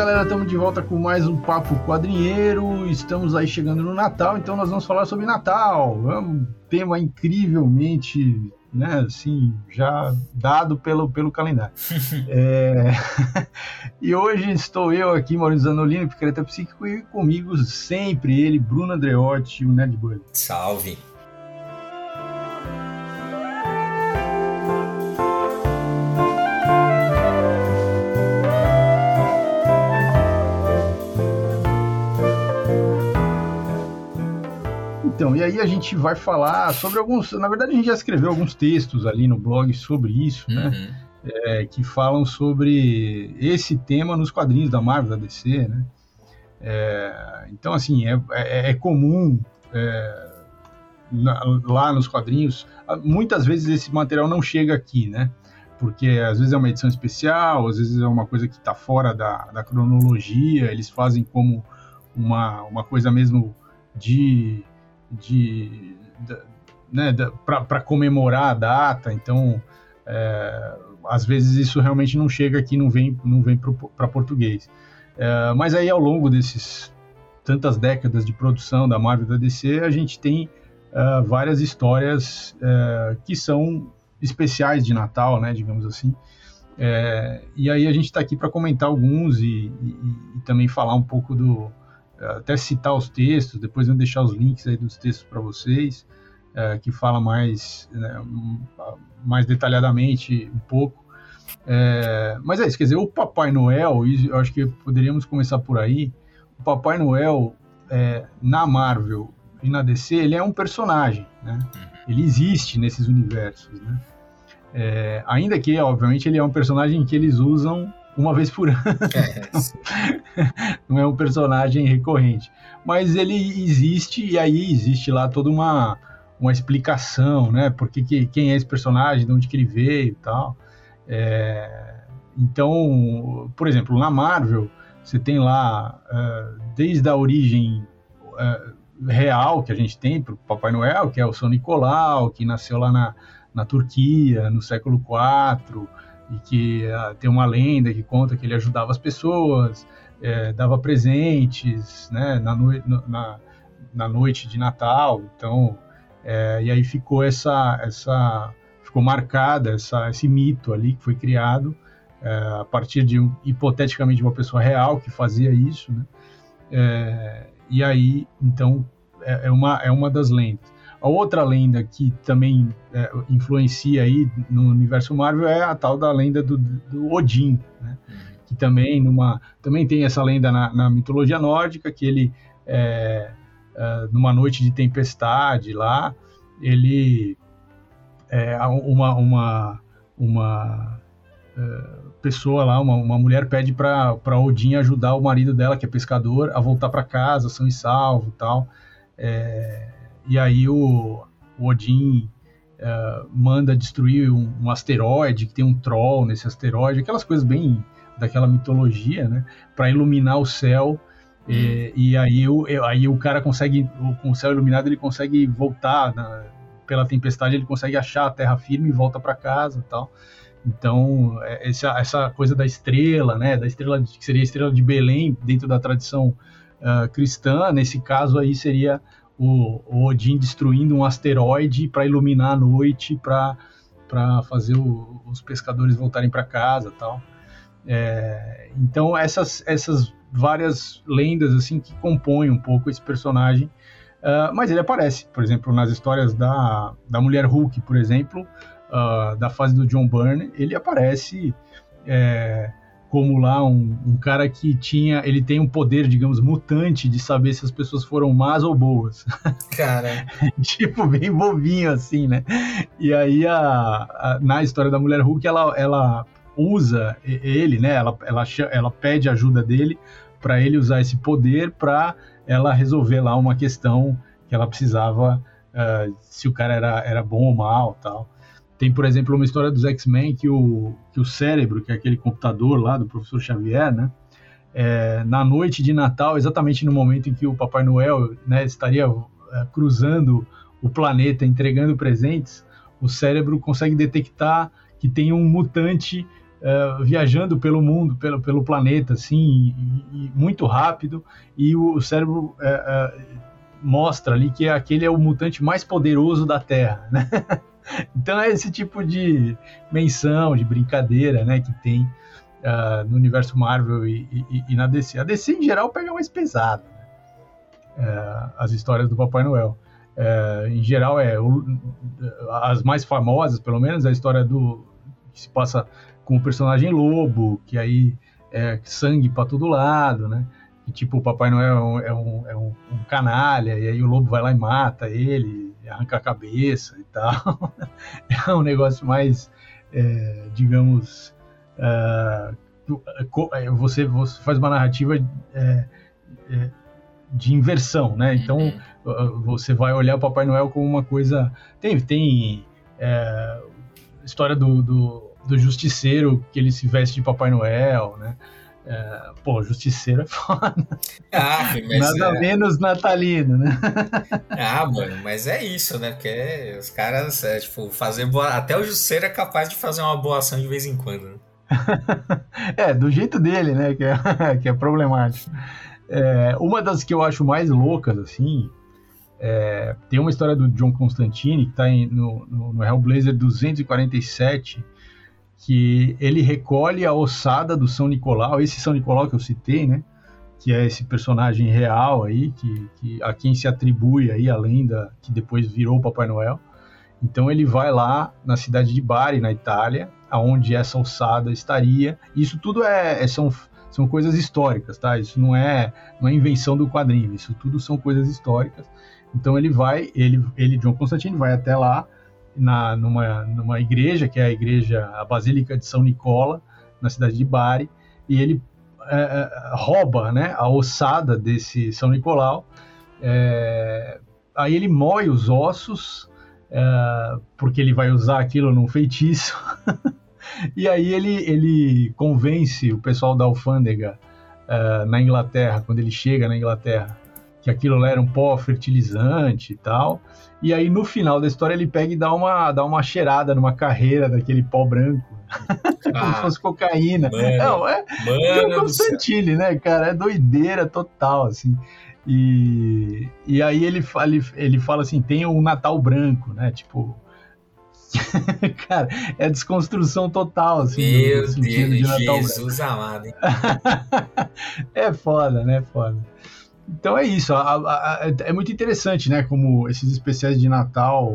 galera, estamos de volta com mais um Papo Quadrinheiro. Estamos aí chegando no Natal, então nós vamos falar sobre Natal. É um tema incrivelmente, né, assim, já dado pelo, pelo calendário. é... e hoje estou eu aqui, Maurício Zanolini, Picareta Psíquico, e comigo sempre ele, Bruno Andreotti, o Nerdbug. Salve! Então, e aí a gente vai falar sobre alguns. Na verdade, a gente já escreveu alguns textos ali no blog sobre isso, né? uhum. né? É, que falam sobre esse tema nos quadrinhos da Marvel, da DC, né? É, então, assim, é, é, é comum é, na, lá nos quadrinhos, muitas vezes esse material não chega aqui, né? Porque às vezes é uma edição especial, às vezes é uma coisa que está fora da, da cronologia, eles fazem como uma, uma coisa mesmo de de, de né, para comemorar a data, então é, às vezes isso realmente não chega aqui, não vem, não vem para português. É, mas aí ao longo desses tantas décadas de produção da Marvel da DC, a gente tem uh, várias histórias uh, que são especiais de Natal, né, digamos assim. É, e aí a gente está aqui para comentar alguns e, e, e, também falar um pouco do, até citar os textos, depois eu vou deixar os links aí dos textos para vocês, é, que fala mais, né, mais detalhadamente um pouco. É, mas é isso, quer dizer, o Papai Noel, eu acho que poderíamos começar por aí. O Papai Noel, é, na Marvel e na DC, ele é um personagem, né? Ele existe nesses universos, né? É, ainda que, obviamente, ele é um personagem que eles usam uma vez por ano. É, não é um personagem recorrente. Mas ele existe e aí existe lá toda uma, uma explicação, né? Porque que, quem é esse personagem, de onde que ele veio e tal. É, então, por exemplo, na Marvel, você tem lá, uh, desde a origem uh, real que a gente tem para o Papai Noel, que é o São Nicolau, que nasceu lá na, na Turquia, no século IV, e que uh, tem uma lenda que conta que ele ajudava as pessoas, é, dava presentes, né, na, no, na, na, noite de Natal, então, é, e aí ficou essa, essa, ficou marcada essa, esse mito ali que foi criado é, a partir de, hipoteticamente, uma pessoa real que fazia isso, né, é, e aí, então, é, é, uma, é uma das lendas. A outra lenda que também é, influencia aí no universo Marvel é a tal da lenda do, do Odin, né? que também numa também tem essa lenda na, na mitologia nórdica que ele é, é, numa noite de tempestade lá ele é, uma uma uma é, pessoa lá uma, uma mulher pede para Odin ajudar o marido dela que é pescador a voltar para casa são e salvo tal é, e aí o, o Odin uh, manda destruir um, um, asteroide, que tem um troll nesse asteroide, aquelas coisas bem daquela mitologia, né? Para iluminar o céu. E, e, aí, o, aí o cara consegue, com o céu iluminado, ele consegue voltar na, pela tempestade, ele consegue achar a terra firme e volta para casa tal. Então, é, essa, essa coisa da estrela, né? Da estrela que seria a estrela de Belém dentro da tradição uh, cristã, nesse caso aí seria o, o Odin destruindo um asteroide para iluminar a noite, para fazer o, os pescadores voltarem para casa tal. É, então essas, essas várias lendas assim que compõem um pouco esse personagem, uh, mas ele aparece, por exemplo, nas histórias da, da Mulher Hulk, por exemplo, uh, da fase do John Byrne, ele aparece é, como lá um, um, cara que tinha, ele tem um poder, digamos, mutante de saber se as pessoas foram más ou boas. Cara. tipo, bem bobinho assim, né? E aí, a, a, na história da Mulher Hulk, ela, ela usa ele, né? Ela, ela, ela pede ajuda dele para ele usar esse poder para ela resolver lá uma questão que ela precisava, uh, se o cara era, era bom ou mal tal. Tem, por exemplo, uma história dos X-Men que o, que o cérebro, que é aquele computador lá do professor Xavier, né? É, na noite de Natal, exatamente no momento em que o Papai Noel né, estaria é, cruzando o planeta, entregando presentes, o cérebro consegue detectar que tem um mutante uh, viajando pelo mundo, pelo, pelo planeta, assim, e, e muito rápido, e o, o cérebro uh, uh, mostra ali que aquele é o mutante mais poderoso da Terra, né? então é esse tipo de menção, de brincadeira, né, que tem no universo Marvel e, e, e, na DC. A DC, em geral, pega mais pesado, né? as histórias do Papai Noel. em geral, é as mais famosas, pelo menos, a história do que se passa com o personagem lobo, que aí é sangue para todo lado, né? E, tipo, o Papai Noel é, um, é um, um, canalha, e aí o lobo vai lá e mata ele, arranca a cabeça e tal. é um negócio mais, é, digamos, é, é, você, você faz uma narrativa é, é, de inversão, né? Então, uhum. você vai olhar o Papai Noel como uma coisa... Tem, tem história do, do do justiceiro que ele se veste de Papai Noel, né? É, pô, justiceiro é foda. Ah, Nada é... menos natalino, né? Ah, mano, mas é isso, né? Porque os caras, é, tipo, fazer boa... Até o justiceiro é capaz de fazer uma boa ação de vez em quando. Né? é, do jeito dele, né? Que é, que é problemático. É, uma das que eu acho mais loucas, assim, é, tem uma história do John Constantine que tá em, no, no, no Hellblazer 247 que ele recolhe a ossada do São Nicolau, esse São Nicolau que eu citei, né? Que é esse personagem real aí, que, que a quem se atribui aí a lenda que depois virou Papai Noel. Então ele vai lá na cidade de Bari, na Itália, aonde essa ossada estaria. Isso tudo é, é, são, são coisas históricas, tá? Isso não é, não é invenção do quadrinho, isso tudo são coisas históricas. Então ele vai, ele, ele John Constantine vai até lá, na, numa, numa igreja, que é a igreja, a Basílica de São Nicola, na cidade de Bari, e ele é, é, rouba né, a ossada desse São Nicolau, é, aí ele moe os ossos, é, porque ele vai usar aquilo num feitiço, e aí ele, ele convence o pessoal da alfândega é, na Inglaterra, quando ele chega na Inglaterra, que aquilo era um pó fertilizante e tal. E aí no final da história ele pega e dá uma, dá uma cheirada numa carreira daquele pó branco. Como ah, se fosse cocaína. Mano, Não, é, é Constantine, né, cara? É doideira total, assim. E, e aí ele, ele, ele fala assim: tem um Natal branco, né? Tipo. cara, é desconstrução total, assim. Meu Deus, de Jesus branco. amado, hein? é foda, né? Foda. Então é isso. A, a, a, é muito interessante, né? Como esses especiais de Natal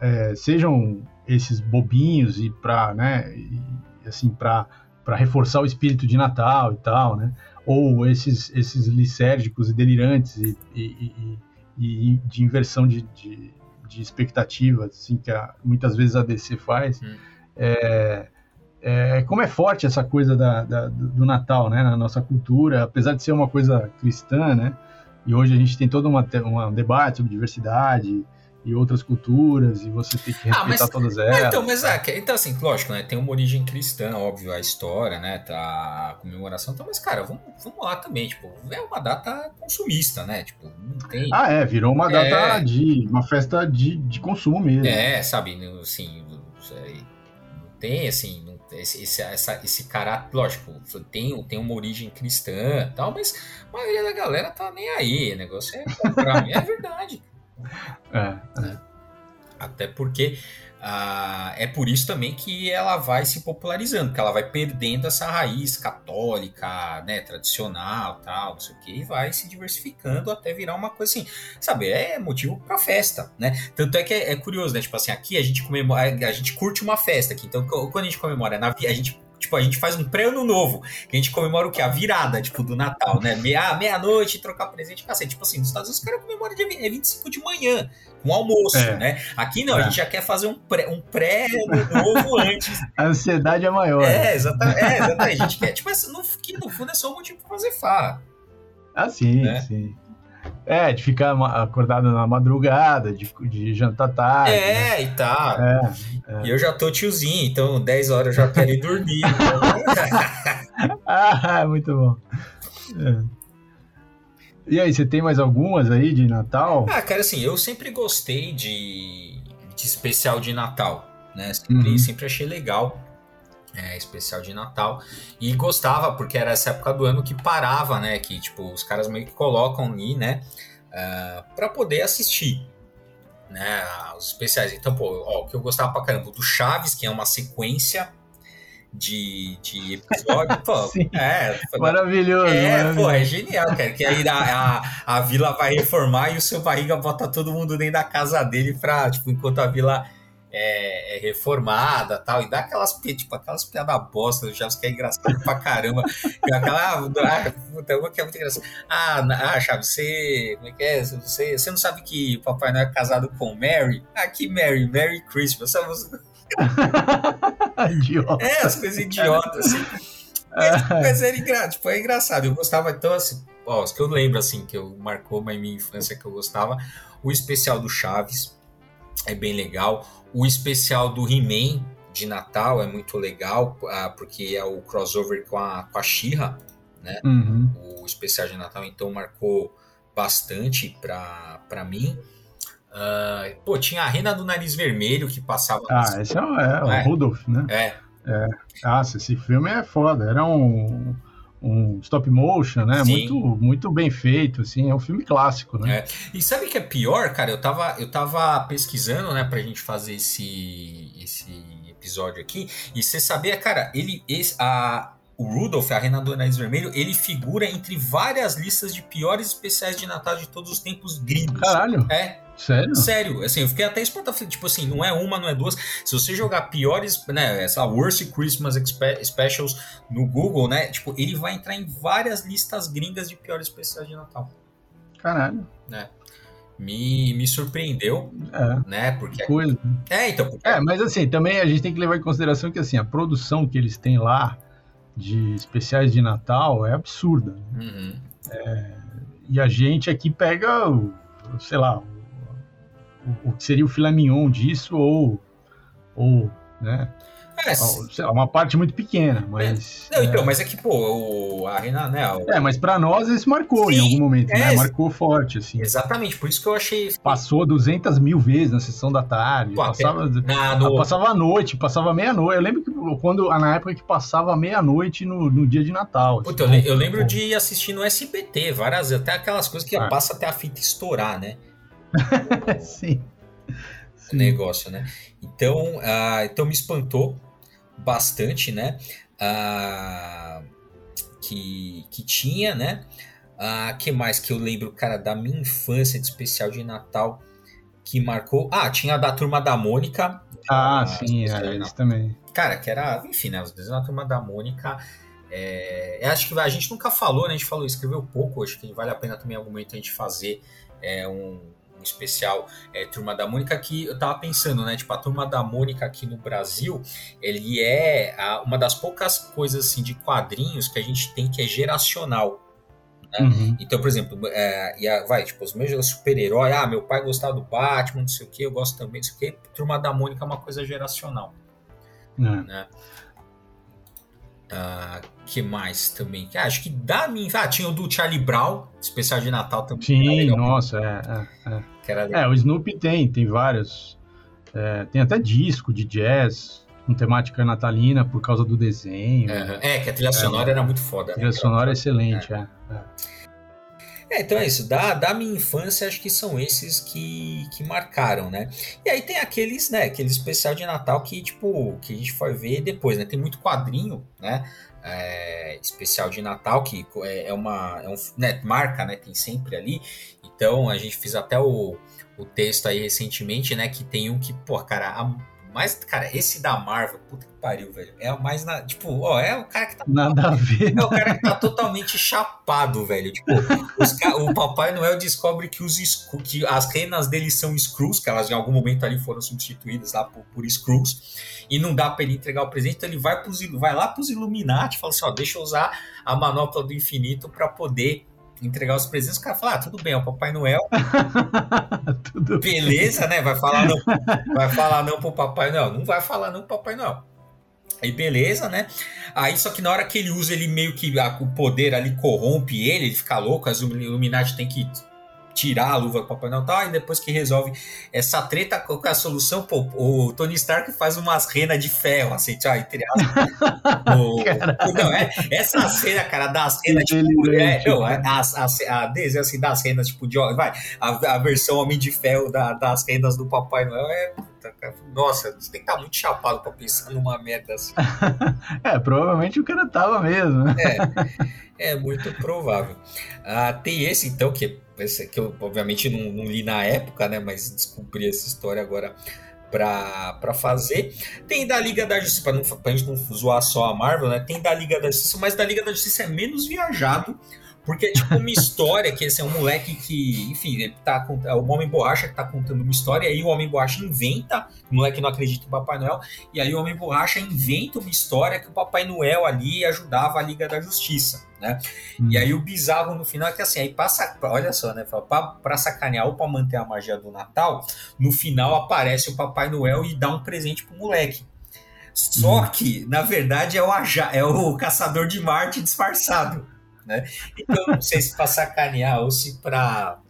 é, sejam esses bobinhos e para, né? E, assim, para para reforçar o espírito de Natal e tal, né? Ou esses esses licérgicos e delirantes e, e, e, e de inversão de, de, de expectativas, assim, que muitas vezes a DC faz. Hum. É, é, como é forte essa coisa da, da, do Natal, né, na nossa cultura, apesar de ser uma coisa cristã, né, e hoje a gente tem todo uma, um debate sobre diversidade e outras culturas, e você tem que respeitar ah, mas, todas elas. Então, mas é, então assim, lógico, né, tem uma origem cristã, óbvio, a história, né, tá, a comemoração, então, mas cara, vamos, vamos lá também, tipo, é uma data consumista, né, tipo, não tem... Ah, é, virou uma data é... de, uma festa de, de consumo mesmo. É, sabe, assim, não tem, assim, esse, esse, essa, esse caráter, lógico, tem, tem uma origem cristã tal, mas a maioria da galera tá nem aí. O negócio é pra mim é verdade. É, é. Até porque ah, é por isso também que ela vai se popularizando, que ela vai perdendo essa raiz católica, né, tradicional, tal, não sei o que, e vai se diversificando até virar uma coisa assim, sabe, é motivo para festa, né? Tanto é que é, é, curioso, né? Tipo assim, aqui a gente comemora, a gente curte uma festa aqui, então quando a gente comemora, na, a gente Tipo, a gente faz um pré-ano novo, que a gente comemora o que? A virada, tipo, do Natal, né? Meia, meia-noite, trocar presente, cacete. Tipo assim, nos Estados Unidos os caras comemoram dia 25 de manhã, um almoço, é. né? Aqui não, é. a gente já quer fazer um pré, um pré novo antes. A ansiedade é maior. É, exatamente. É, exatamente. A gente quer, tipo, no, que no fundo é só um motivo pra fazer farra. Ah, sim, né? sim. É, de ficar acordado na madrugada, de, de jantar tarde. É, né? e tal. É, é. E eu já tô tiozinho, então 10 horas eu já quero ir dormir. ah, muito bom. É. E aí, você tem mais algumas aí de Natal? Ah, cara, assim, eu sempre gostei de, de especial de Natal, né? Sempre, uhum. sempre achei legal. É, especial de Natal. E gostava, porque era essa época do ano que parava, né? Que, tipo, os caras meio que colocam ali, né? Uh, ah, para poder assistir, né? Os especiais. Então, pô, ó, o que eu gostava pra caramba do Chaves, que é uma sequência de, de episódio. Pô, é, maravilhoso. É, maravilhoso. pô, é genial, cara. Que aí a, a, a, vila vai reformar e o seu barriga bota todo mundo dentro da casa dele pra, tipo, enquanto a vila é, é, reformada tal, e dá aquelas, tipo, aquelas piadas bosta do Chaves que é engraçado pra caramba. Aquela, ah, puta, uma que é muito engraçado. Ah, ah, Chaves, você, como é que é? Você, você não sabe que o Papai Noel é casado com Mary? Ah, que Mary, Merry Christmas. Idiota. É, as coisas idiotas, assim. Mas, mas era engraçado, tipo, é engraçado. Eu gostava, então, assim, ó, os que eu lembro, assim, que eu marcou uma minha infância que eu gostava, o especial do Chaves é bem legal. O especial do He-Man de Natal é muito legal, ah, porque é o crossover com a, com a She-Ra, né? Uhum. O especial de Natal, então, marcou bastante para mim. Uh, pô, tinha a Rena do Nariz Vermelho que passava. Ah, esse é, o, é, o é. Rudolph, né? É. é. Nossa, esse filme é foda. Era um um stop motion, né? Muito, muito bem feito, assim, é um filme clássico, né? É. E sabe o que é pior, cara? Eu tava, eu tava pesquisando, né, pra gente fazer esse, esse episódio aqui, e você sabia, cara, ele, esse, a, o Rudolph, a Rena do Nariz Vermelho, ele figura entre várias listas de piores especiais de Natal de todos os tempos gringos. Caralho. É. Sério? Sério, assim, eu fiquei até espantado. Tipo assim, não é uma, não é duas. Se você jogar piores, né, essa Worst Christmas Specials no Google, né, tipo, ele vai entrar em várias listas gringas de piores especiais de Natal. Caralho. É. Me, me surpreendeu, é, né, porque... Coisa. É, então... Porque... É, mas assim, também a gente tem que levar em consideração que, assim, a produção que eles têm lá de especiais de Natal é absurda. Uhum. É, e a gente aqui pega, sei lá, o, que seria o filé mignon disso, ou, ou né? É, uma parte muito pequena, mas. Não, então, é... mas é que, pô, o, a Renan, né? O... É, mas para nós isso marcou Sim, em algum momento, né? é, né? Marcou forte, assim. Exatamente, por isso que eu achei. Passou 200 mil vezes na sessão da tarde. Pô, passava, na, no... passava à noite, passava meia-noite. Eu lembro que quando, na época que passava meia-noite no, no dia de Natal. Puta, assim, eu, eu, lembro pô. de assistir no SBT várias vezes, até aquelas coisas que ah. passa até a fita estourar, né? Sim. Sim. negócio, né? Então, uh, então me espantou bastante, né? Uh, que, que tinha, né? Uh, que mais que eu lembro, cara, da minha infância de especial de Natal que marcou? Ah, tinha a da Turma da Mônica. Ah, sim, é, isso também. Cara, que era, enfim, né? Os desenhos da Turma da Mônica. É, acho que a gente nunca falou, né? A gente falou, escreveu pouco. Acho que vale a pena também em algum momento a gente fazer é, um, um especial é, Turma da Mônica que eu tava pensando, né? Tipo, a Turma da Mônica aqui no Brasil, ele é a, uma das poucas coisas assim de quadrinhos que a gente tem que é geracional. Né? Uhum. Então, por exemplo, é, e a, vai, tipo, os meus super-heróis, ah, meu pai gostava do Batman, não sei o que, eu gosto também, não sei o que. Turma da Mônica é uma coisa geracional. Uhum. Né? Uh, que mais também? Ah, acho que da minha. Ah, tinha o do Charlie Brown, especial de Natal também. Sim, nossa, é. É, é. é, o Snoopy tem, tem vários. É, tem até disco de jazz com temática natalina por causa do desenho. É, que a trilha sonora era muito foda. A trilha né? sonora é excelente, é. É, então é isso. Da, da minha infância, acho que são esses que, que marcaram, né? E aí tem aqueles, né? Aquele especial de Natal que, tipo, que a gente foi ver depois, né? Tem muito quadrinho, né? É, especial de Natal, que é, é uma. É um, né, marca, né? Tem sempre ali. Então a gente fez até o, o texto aí recentemente, né? Que tem um que, pô, cara, a, mas, cara, esse da Marvel, puta que pariu, velho. É o mais. Na, tipo, ó, é o cara que tá. Nada a ver. É o cara que tá totalmente chapado, velho. Tipo, o Papai Noel descobre que, os, que as renas dele são screws, que elas em algum momento ali foram substituídas lá por, por screws, e não dá pra ele entregar o presente, então ele vai, pros, vai lá pros Illuminati e fala assim: ó, deixa eu usar a manopla do infinito para poder entregar os presentes, o cara fala, ah, tudo bem, é o Papai Noel. Beleza, né? Vai falar não, vai falar não pro Papai Noel. Não vai falar não pro Papai Noel. Aí beleza, né? Aí só que na hora que ele usa, ele meio que a, o poder ali corrompe ele, ele fica louco, as Illuminati tem que tirar a luva do Papai Noel e depois que resolve essa treta com a solução, pô, o Tony Stark faz umas renas de ferro, assim, tchau, entre aspas. não, é, essa cena, cara, das renas, tipo, é, não, a, assim, das renas, tipo, de, vai, a, a versão Homem de Ferro da, das renas do Papai Noel é nossa, você tem que estar tá muito chapado pra pensar numa merda assim. é, provavelmente o cara tava mesmo. É, é muito provável. Ah, tem esse, então, que, que eu obviamente não, não li na época, né? Mas descobri essa história agora para fazer. Tem da Liga da Justiça, para a gente não zoar só a Marvel, né? Tem da Liga da Justiça, mas da Liga da Justiça é menos viajado porque é tipo uma história que esse é um moleque que, enfim, ele tá é o Homem Borracha que tá contando uma história, e aí o Homem Borracha inventa, o moleque não acredita em Papai Noel, e aí o Homem Borracha inventa uma história que o Papai Noel ali ajudava a Liga da Justiça, né? Hum. E aí o bizarro no final é que assim, aí passa, olha só, né? Pra, pra sacanear ou pra manter a magia do Natal, no final aparece o Papai Noel e dá um presente pro moleque. Só hum. que, na verdade, é o, é o caçador de Marte disfarçado né? Então, não sei se para sacanear ou se para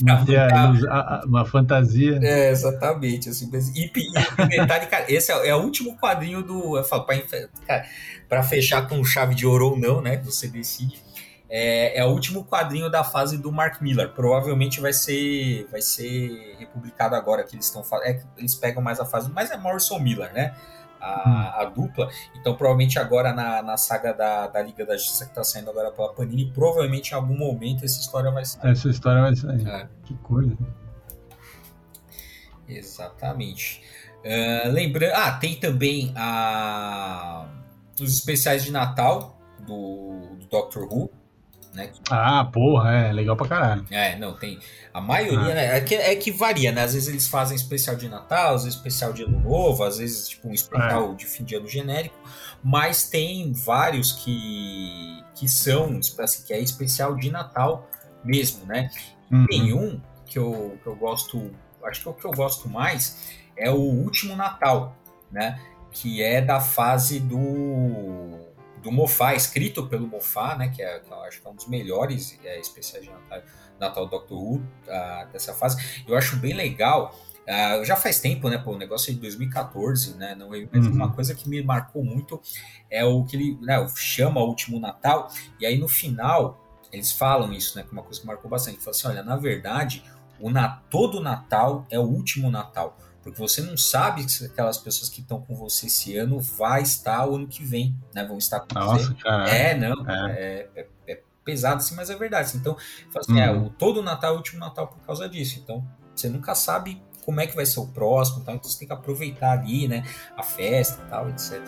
uma, uma fantasia. É, exatamente. Assim, e, e detalhe, cara, esse é, é, o último quadrinho do. Eu falo, para fechar com chave de ouro ou não, né? Você decide. É, é, o último quadrinho da fase do Mark Miller. Provavelmente vai ser vai ser republicado agora que eles estão é, eles pegam mais a fase, mas é Morrison Miller, né? A, a, dupla. Então, provavelmente agora na, na saga da, da Liga da Justiça que está saindo agora pela Panini, provavelmente em algum momento essa história vai sair. Essa história vai sair. É. Que coisa. Exatamente. Uh, lembrando. Ah, tem também a, os especiais de Natal do, do Doctor Who. Né? Ah, porra, é legal pra caralho. É, não, tem. A maioria, ah. né? É que, é que varia, né? Às vezes eles fazem especial de Natal, às vezes especial de Ano Novo, às vezes, tipo, um especial é. de fim de ano genérico, mas tem vários que, que são, assim, que é especial de Natal mesmo, né? Uhum. Tem um que eu, que eu gosto, acho que é o que eu gosto mais é o Último Natal, né? Que é da fase do do Mofá, escrito pelo Mofá, né, que, é, que eu acho que é um dos melhores é, especiais de Natal, Natal Doctor Who uh, dessa fase. Eu acho bem legal. Uh, já faz tempo, né? Pô, o negócio é de 2014, né? Não, mas uhum. uma coisa que me marcou muito é o que ele né, chama o último Natal, e aí no final eles falam isso, né? Que é uma coisa que marcou bastante. Ele fala assim: olha, na verdade, o na, todo Natal é o último Natal porque você não sabe se aquelas pessoas que estão com você esse ano vai estar o ano que vem, né? Vão estar com Nossa, você. Cara. É, não, é. É, é, é, pesado assim, mas é verdade. Assim. Então, assim, uhum. é, o, todo Natal é o último Natal por causa disso. Então, você nunca sabe como é que vai ser o próximo, então você tem que aproveitar ali, né? A festa e tal, etc.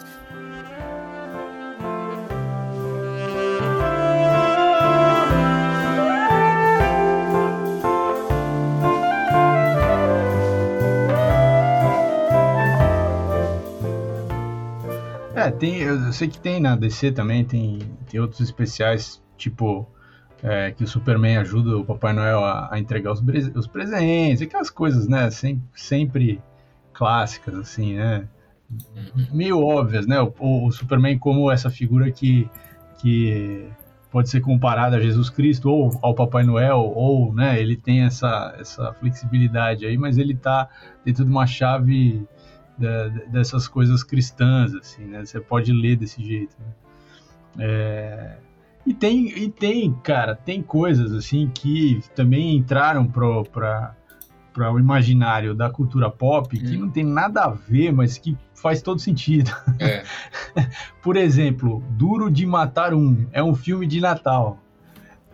É, tem, eu sei que tem na DC também, tem, tem outros especiais, tipo, é, que o Superman ajuda o Papai Noel a, a entregar os, os, presentes, aquelas coisas, né, sempre, sempre clássicas, assim, né, uhum. meio óbvias, né, o, o, Superman como essa figura que, que pode ser comparada a Jesus Cristo ou ao Papai Noel, ou, né, ele tem essa, essa flexibilidade aí, mas ele tá dentro de uma chave da, dessas coisas cristãs, assim, né? Você pode ler desse jeito. Né? É... E tem, e tem, cara, tem coisas assim que também entraram para para o imaginário da cultura pop que hum. não tem nada a ver, mas que faz todo sentido. É. Por exemplo, Duro de Matar Um é um filme de Natal.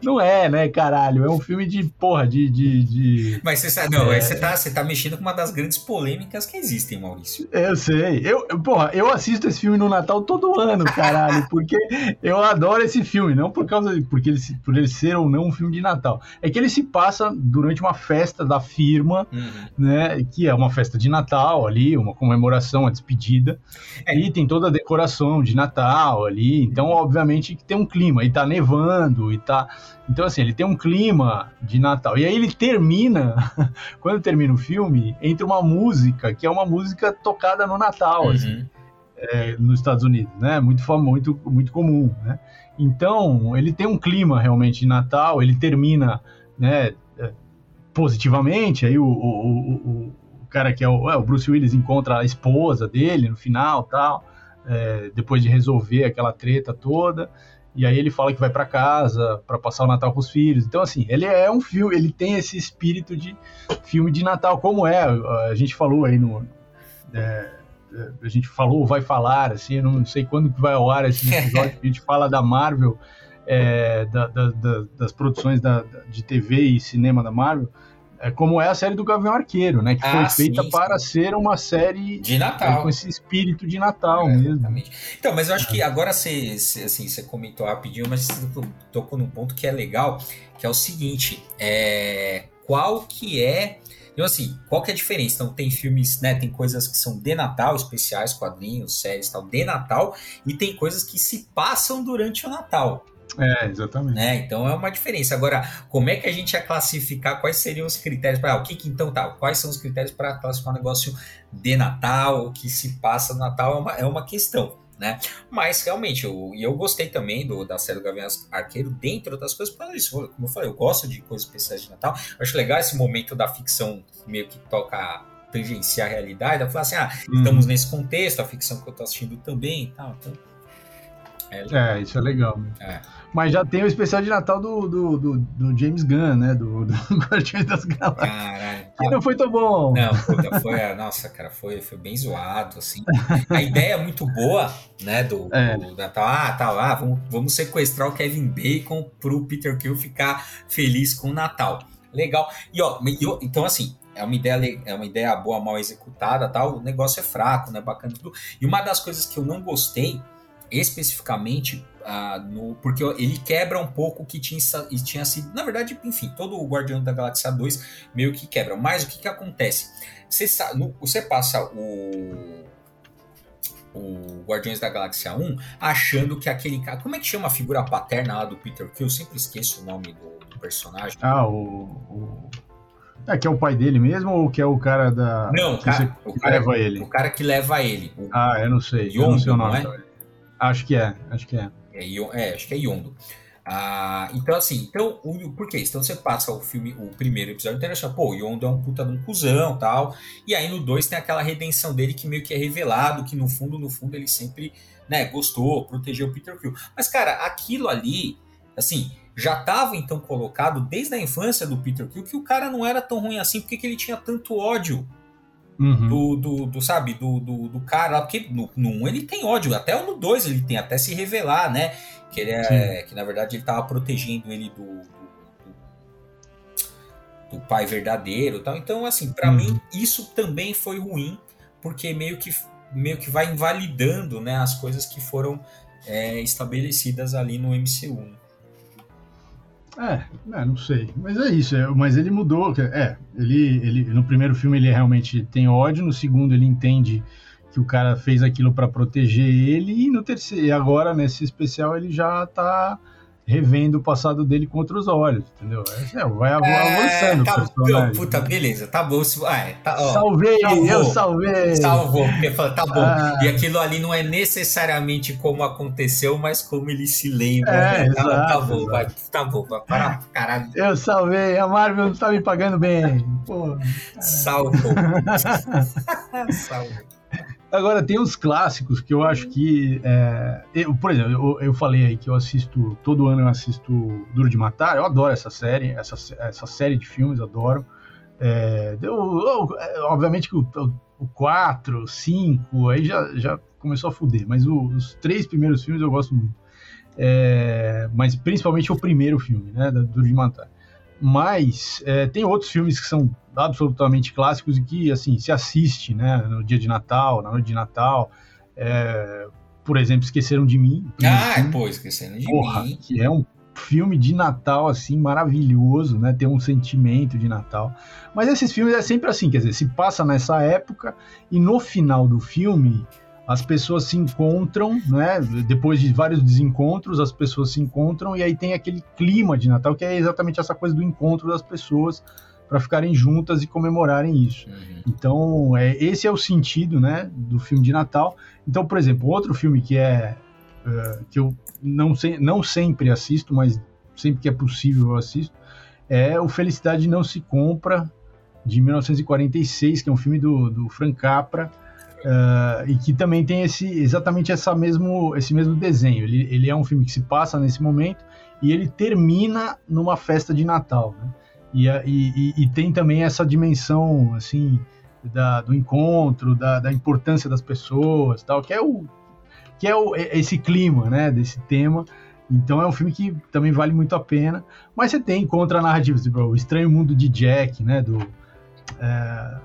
Não é, né, caralho? É um filme de, porra, de. de, de Mas você sabe, não, é... você, tá, você tá mexendo com uma das grandes polêmicas que existem, Maurício. Eu sei. Eu, porra, eu assisto esse filme no Natal todo ano, caralho, porque eu adoro esse filme, não por causa. Porque ele, por ele ser ou não um filme de Natal. É que ele se passa durante uma festa da firma, uhum. né? Que é uma festa de Natal ali, uma comemoração, uma despedida. É. E tem toda a decoração de Natal ali. Então, obviamente, que tem um clima. E tá nevando, e tá então, assim, ele tem um clima de Natal. E aí ele termina, quando termina o filme, entra uma música, que é uma música tocada no Natal, uhum. assim, é, nos Estados Unidos, né? Muito, muito, muito comum, né? Então, ele tem um clima realmente de Natal, ele termina, né? positivamente, aí o, o, o, o cara que é o, é, o, Bruce Willis encontra a esposa dele no final tal, é, depois de resolver aquela treta toda. E aí ele fala que vai para casa para passar o Natal com os filhos. Então, assim, ele é um filme, ele tem esse espírito de filme de Natal, como é. A gente falou aí no. É, é a gente falou, vai falar, assim, não sei quando que vai ao ar esse episódio, a gente fala da Marvel, é, da, da, da, das produções de TV e cinema da Marvel é como é a série do Gavião Arqueiro, né? Que ah, foi feita sim, para ser uma série de Natal. É, com esse espírito de Natal é, mesmo. Exatamente. Então, mas eu acho que agora você, assim, você comentou rapidinho, mas você tocou num ponto que é legal, que é o seguinte: é, qual que é. Então, assim, qual que é a diferença? Então, tem filmes, né? Tem coisas que são de Natal, especiais, quadrinhos, séries tal, de Natal, e tem coisas que se passam durante o Natal. É, exatamente. Né? Então é uma diferença. Agora, como é que a gente ia classificar? Quais seriam os critérios para. Ah, o que, que então tá? Quais são os critérios para classificar um negócio de Natal, o que se passa no Natal? É uma, é uma questão. Né? Mas realmente, eu, e eu gostei também do, da série do Gavião Arqueiro, dentre outras coisas, por isso, como eu falei, eu gosto de coisas especiais de Natal. Eu acho legal esse momento da ficção meio que toca tangenciar a realidade. Eu falo assim, ah, uhum. estamos nesse contexto, a ficção que eu tô assistindo também e tal. Então, é, é, isso é legal. É. Mas já tem o especial de Natal do, do, do, do James Gunn, né? Do, do Guardiões das Galáxias. Caralho. Que não foi tão bom. Não, puta, foi. Nossa, cara, foi, foi bem zoado, assim. A ideia é muito boa, né? Do, é. do Natal. Ah, tá lá, vamos, vamos sequestrar o Kevin Bacon pro Peter Kill ficar feliz com o Natal. Legal. E ó, então assim, é uma ideia é uma ideia boa, mal executada, tal. O negócio é fraco, né? Bacana tudo. E uma das coisas que eu não gostei especificamente uh, no, porque ele quebra um pouco o que tinha, tinha sido. Na verdade, enfim, todo o Guardião da Galáxia 2 meio que quebra. Mas o que, que acontece? Você, no, você passa o. O Guardiões da Galáxia 1 achando que aquele cara. Como é que chama a figura paterna lá do Peter Quill? Eu sempre esqueço o nome do, do personagem. Ah, o... o... É que é o pai dele mesmo ou que é o cara da. Não, o cara, que, o cara, leva ele. O cara que leva ele. O... Ah, eu não sei. Yondo, eu não sei o nome. Não é? Acho que é, acho que é. É, é acho que é Yondo. Ah, então, assim, então, o, por que isso? Então você passa o filme, o primeiro episódio inteiro achando, pô, o Yondo é um puta de um cuzão tal. E aí no 2 tem aquela redenção dele que meio que é revelado, que no fundo, no fundo, ele sempre, né, gostou, protegeu o Peter Quill. Mas, cara, aquilo ali, assim, já estava então colocado desde a infância do Peter Quill que o cara não era tão ruim assim, porque que ele tinha tanto ódio Uhum. Do, do, do, sabe, do, do, do, cara lá, porque no, no 1 ele tem ódio, até no 2 ele tem, até se revelar, né? Que ele é. Que na verdade ele tava protegendo ele do, do, do pai verdadeiro tal. Então, assim, para uhum. mim, isso também foi ruim, porque meio que, meio que vai invalidando né, as coisas que foram é, estabelecidas ali no MCU. É, é, não sei. Mas é isso. É, mas ele mudou. É, ele, ele no primeiro filme ele realmente tem ódio, no segundo ele entende que o cara fez aquilo para proteger ele e no terceiro, e agora nesse especial ele já tá revendo o passado dele com outros olhos, entendeu? É, vai avançando. É, tá, não, puta, beleza, tá bom. Ah, tá, ó, salvei, salvou, eu salvei. Salvou, porque tá bom. Ah. E aquilo ali não é necessariamente como aconteceu, mas como ele se lembra. É, né? exato, tá, tá, bom, vai, tá bom, vai parar, caralho. Eu salvei, a Marvel não tá me pagando bem. Pô, Salvou. Salvou. Agora, tem os clássicos que eu acho que. É, eu, por exemplo, eu, eu, falei aí que eu assisto. Todo ano eu assisto Duro de Matar. Eu adoro essa série, essa, essa série de filmes, adoro. É, eu, eu, obviamente que o, o 4, 5, aí já, já começou a fuder, mas o, os três primeiros filmes eu gosto muito. É, mas principalmente o primeiro filme, né? Duro de Matar. Mas é, tem outros filmes que são absolutamente clássicos e que, assim, se assiste, né? No dia de Natal, na noite de Natal. É, por exemplo, Esqueceram de Mim. Ah, filme, pô, Esqueceram de porra, Mim. Que é um filme de Natal, assim, maravilhoso, né? Tem um sentimento de Natal. Mas esses filmes é sempre assim, quer dizer, se passa nessa época e no final do filme as pessoas se encontram, né? Depois de vários desencontros, as pessoas se encontram e aí tem aquele clima de Natal que é exatamente essa coisa do encontro das pessoas para ficarem juntas e comemorarem isso. Uhum. Então, é, esse é o sentido, né, do filme de Natal. Então, por exemplo, outro filme que é uh, que eu não, sei, não sempre assisto, mas sempre que é possível eu assisto, é o Felicidade Não Se Compra, de 1946, que é um filme do, do Frank Capra, uh, e que também tem esse, exatamente essa mesmo, esse mesmo desenho. Ele, ele é um filme que se passa nesse momento e ele termina numa festa de Natal. Né? E, e, e, tem também essa dimensão assim da, do encontro, da, da, importância das pessoas, tal, que é o que é o, é esse clima, né, desse tema. Então é um filme que também vale muito a pena. Mas você tem contra-narrativas, tipo, o Estranho Mundo de Jack, né, do é,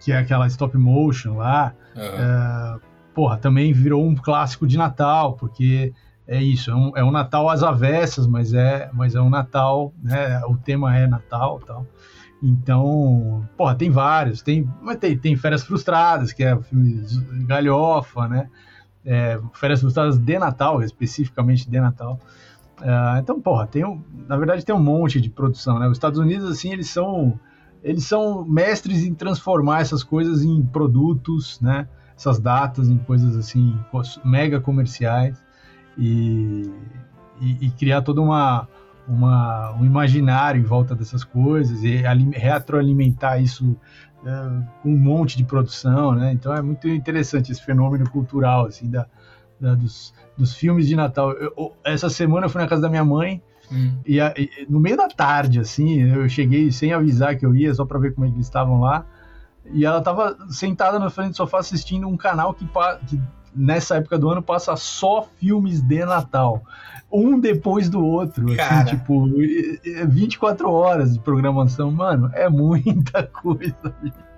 que é aquela stop motion lá. Uhum. É, porra, também virou um clássico de Natal, porque é isso, é um, é um Natal às avessas, mas é, mas é um Natal, né? O tema é Natal tal. Então, porra, tem vários, tem, tem, tem Férias Frustradas, que é o filme galhofa, né? É, Férias Frustradas de Natal, especificamente de Natal. É, então, porra, tem um, na verdade tem um monte de produção, né? Os Estados Unidos, assim, eles são eles são mestres em transformar essas coisas em produtos, né? Essas datas em coisas assim mega comerciais e, e, e criar toda uma, uma, um imaginário em volta dessas coisas e retroalimentar isso é, com um monte de produção, né? Então é muito interessante esse fenômeno cultural assim da, da dos, dos filmes de Natal. Eu, essa semana eu fui na casa da minha mãe hum. e, e, no meio da tarde assim eu cheguei sem avisar que eu ia só para ver como eles estavam lá e ela estava sentada na frente do sofá assistindo um canal que, que nessa época do ano passa só filmes de Natal. Um depois do outro. Assim, tipo, 24 horas de programação. Mano, é muita coisa.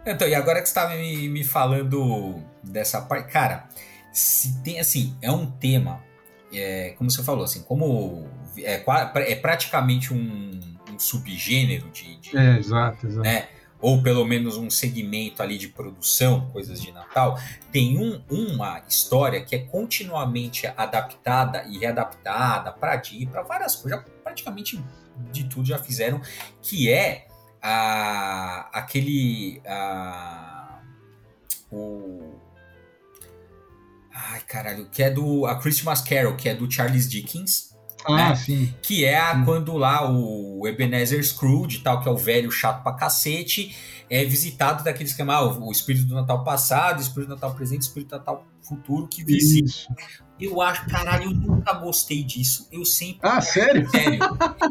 Então, e agora que você estava me, me falando dessa parte. Cara, se tem assim, é um tema. É, como você falou, assim, como é, é praticamente um, um subgênero de, de. é, exato, exato. Né? ou pelo menos um segmento ali de produção, coisas de Natal, tem um, uma história que é continuamente adaptada e readaptada para para várias coisas, praticamente de tudo já fizeram, que é a, aquele a, o ai caralho, que é do a Christmas Carol, que é do Charles Dickens, ah, né? sim. Que é a, quando lá o Ebenezer Scrooge, tal, que é o velho chato pra cacete, é visitado daquele esquema, ah, o, espírito do Natal passado, o espírito do Natal presente, o espírito do Natal futuro que visita. Isso. Eu acho, caralho, eu nunca gostei disso. Eu sempre. Ah, sério? Sério.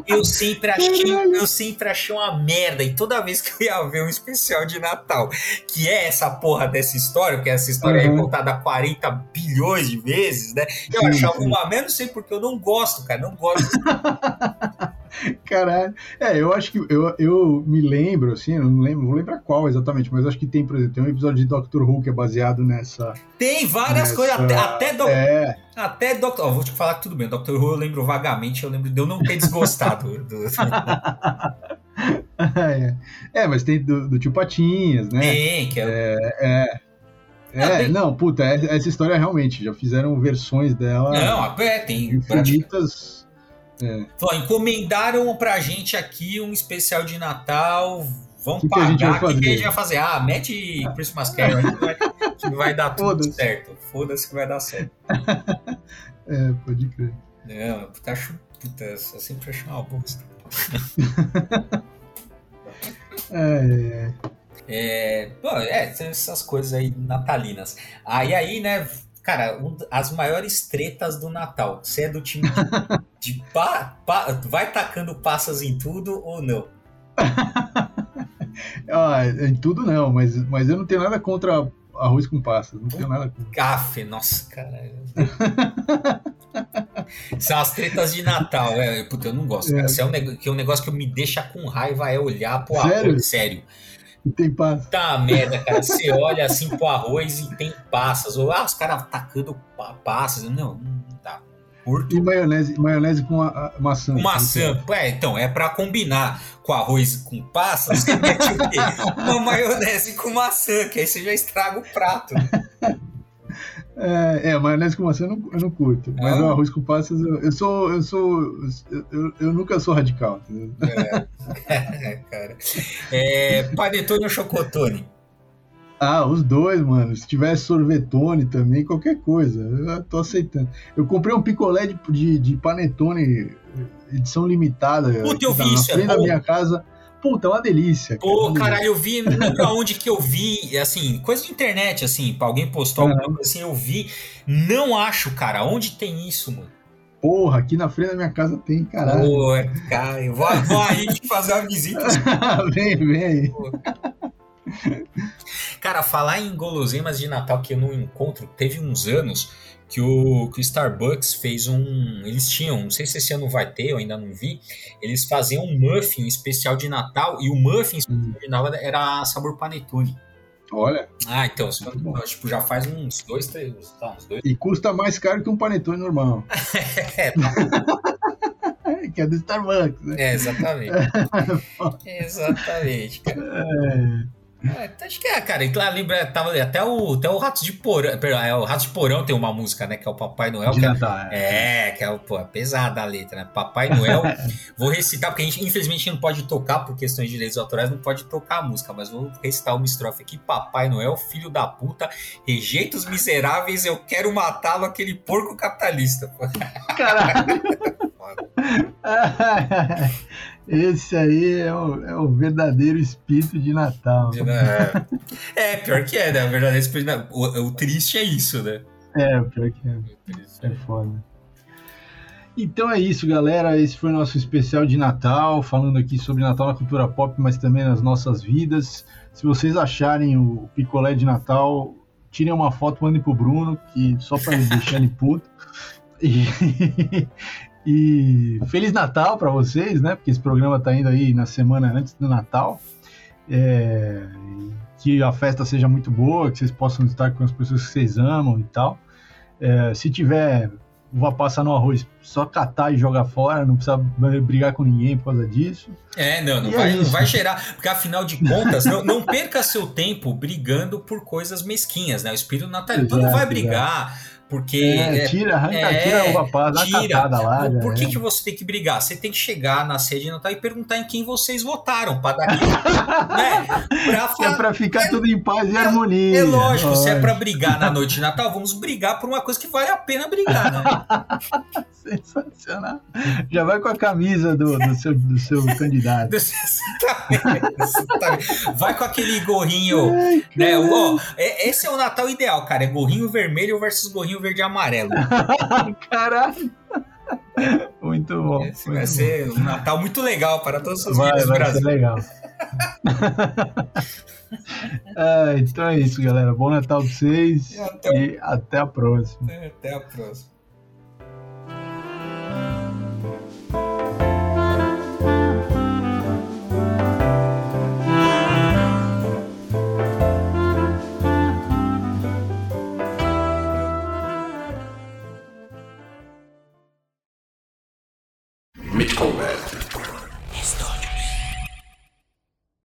Eu sempre achei, eu sempre achei uma merda. E toda vez que eu ia ver um especial de Natal, que é essa porra dessa história, porque essa história uhum. é contada 40 bilhões de vezes, né? Eu sim, achava sim. uma merda, não sei porque eu não gosto, cara. Não gosto. Caralho. É, eu acho que eu, eu me lembro, assim, eu não lembro, vou lembrar qual exatamente, mas acho que tem, por exemplo, tem um episódio de Doctor Who que é baseado nessa. Tem várias nessa, coisas, até, até, do, é. até Doctor. Ó, vou te falar que tudo bem, Doctor Who eu lembro vagamente, eu lembro de eu não ter desgostado. do... é. é, mas tem do, do Tio Patinhas, né? Tem, que é. é, é. É, não, puta, essa história realmente, já fizeram versões dela. Não, é, tem. Infinitas é. Falou, encomendaram pra gente aqui um especial de Natal. Vamos que pagar. O que, que, a gente vai fazer? Ah, mete Christmas Carol que vai, que vai dar tudo certo. Foda-se que vai dar certo. é, pode crer. Não, puta, acho, puta, eu sempre acho uma bosta. é, é. É, bom, é, essas coisas aí natalinas. Aí, aí, né, Cara, um, as maiores tretas do Natal. Você é do time de, de pa, pa, vai tacando passas em tudo ou não? ah, em tudo não, mas, mas eu não tenho nada contra arroz com passas. Não tenho nada contra. Café, nossa, cara. São as tretas de Natal. É, puta, eu não gosto. Cara. É. é um, que é um negócio que me deixa com raiva é olhar pro sério? arroz. Sério. Tem passas. Tá merda, cara. Você olha assim pro arroz e tem passas. Ou ah, os caras tacando passas. Não, não tá. Curto. E maionese, maionese com a, a maçã. Com maçã. É, então, é pra combinar com arroz com passas, você mete o quê? Uma maionese com maçã, que aí você já estraga o prato. É, é, maionese com maçã eu não, eu não curto. Mas ah. o arroz com passas, eu, eu sou. Eu sou. Eu, eu, nunca sou radical. É, é, cara. É, panetone ou chocotone? Ah, os dois, mano. Se tivesse sorvetone também, qualquer coisa. Eu tô aceitando. Eu comprei um picolé de, de, de panetone edição limitada. Puta, eu vi na isso, frente é da minha casa. Puta, é uma delícia. Pô, caralho, eu vi, não lembro aonde que eu vi, assim, coisa de internet, assim, pra alguém postar alguma coisa assim, eu vi. Não acho, cara, onde tem isso, mano? Porra, aqui na frente da minha casa tem, caralho. Pô, cara, eu vou, vou aí te fazer uma visita. vem, vem aí. Cara, falar em guloseimas de Natal que eu não encontro, teve uns anos que o, que o Starbucks fez um. Eles tinham, não sei se esse ano vai ter, eu ainda não vi. Eles faziam um muffin especial de Natal e o muffin hum. original era sabor panetone. Olha. Ah, então, tipo, já faz uns dois, três. Tá, uns dois. E custa mais caro que um panetone normal. é, tá. que é do Starbucks, né? É, exatamente. exatamente, cara. É. É, acho que é, cara. Então, lembra, tava até o, até o Ratos de Porão. É, o Ratos de Porão tem uma música, né? Que é o Papai Noel. Que Natal, é, é, que é, pô, é pesada a letra, né? Papai Noel. vou recitar, porque a gente, infelizmente, não pode tocar, por questões de direitos autorais, não pode tocar a música, mas vou recitar uma estrofe aqui. Papai Noel, filho da puta, rejeita os miseráveis, eu quero matá-lo, aquele porco capitalista. Caralho. Esse aí é o, é o verdadeiro espírito de Natal. É, é pior que é, né? O verdadeiro espírito de Natal. O, o triste é isso, né? É, pior que é. É foda. Então é isso, galera. Esse foi o nosso especial de Natal, falando aqui sobre Natal na cultura pop, mas também nas nossas vidas. Se vocês acharem o picolé de Natal, tirem uma foto, mandem pro Bruno, que só para deixar ele puto. E, e Feliz Natal para vocês, né? Porque esse programa tá indo aí na semana antes do Natal. É, que a festa seja muito boa, que vocês possam estar com as pessoas que vocês amam e tal. É, se tiver uva passa no arroz, só catar e jogar fora, não precisa brigar com ninguém por causa disso. É, não, não, vai, é não vai cheirar, porque afinal de contas, não, não, perca seu tempo brigando por coisas mesquinhas, né? O espírito natalino não vai brigar. Exato porque. É, tira, arranca, é, tira o rapaz, dá tira. lá. Por, por que, é. que você tem que brigar? Você tem que chegar na sede de Natal e perguntar em quem vocês votaram, para dar né? pra É pra ficar é, tudo em paz e é, harmonia. É lógico, se é pra brigar na noite de Natal, vamos brigar por uma coisa que vale a pena brigar, né? Sensacional. Já vai com a camisa do, do, seu, do seu candidato. Vai com aquele gorrinho. Ai, né? Ó, esse é o Natal ideal, cara. É gorrinho vermelho versus gorrinho verde e amarelo. Caralho! Muito bom. Esse muito vai bom. ser um Natal muito legal para vai, vidas do Brasil. Ser legal. é, então é isso, galera. Bom Natal para vocês e até, e até a próxima. Até a próxima.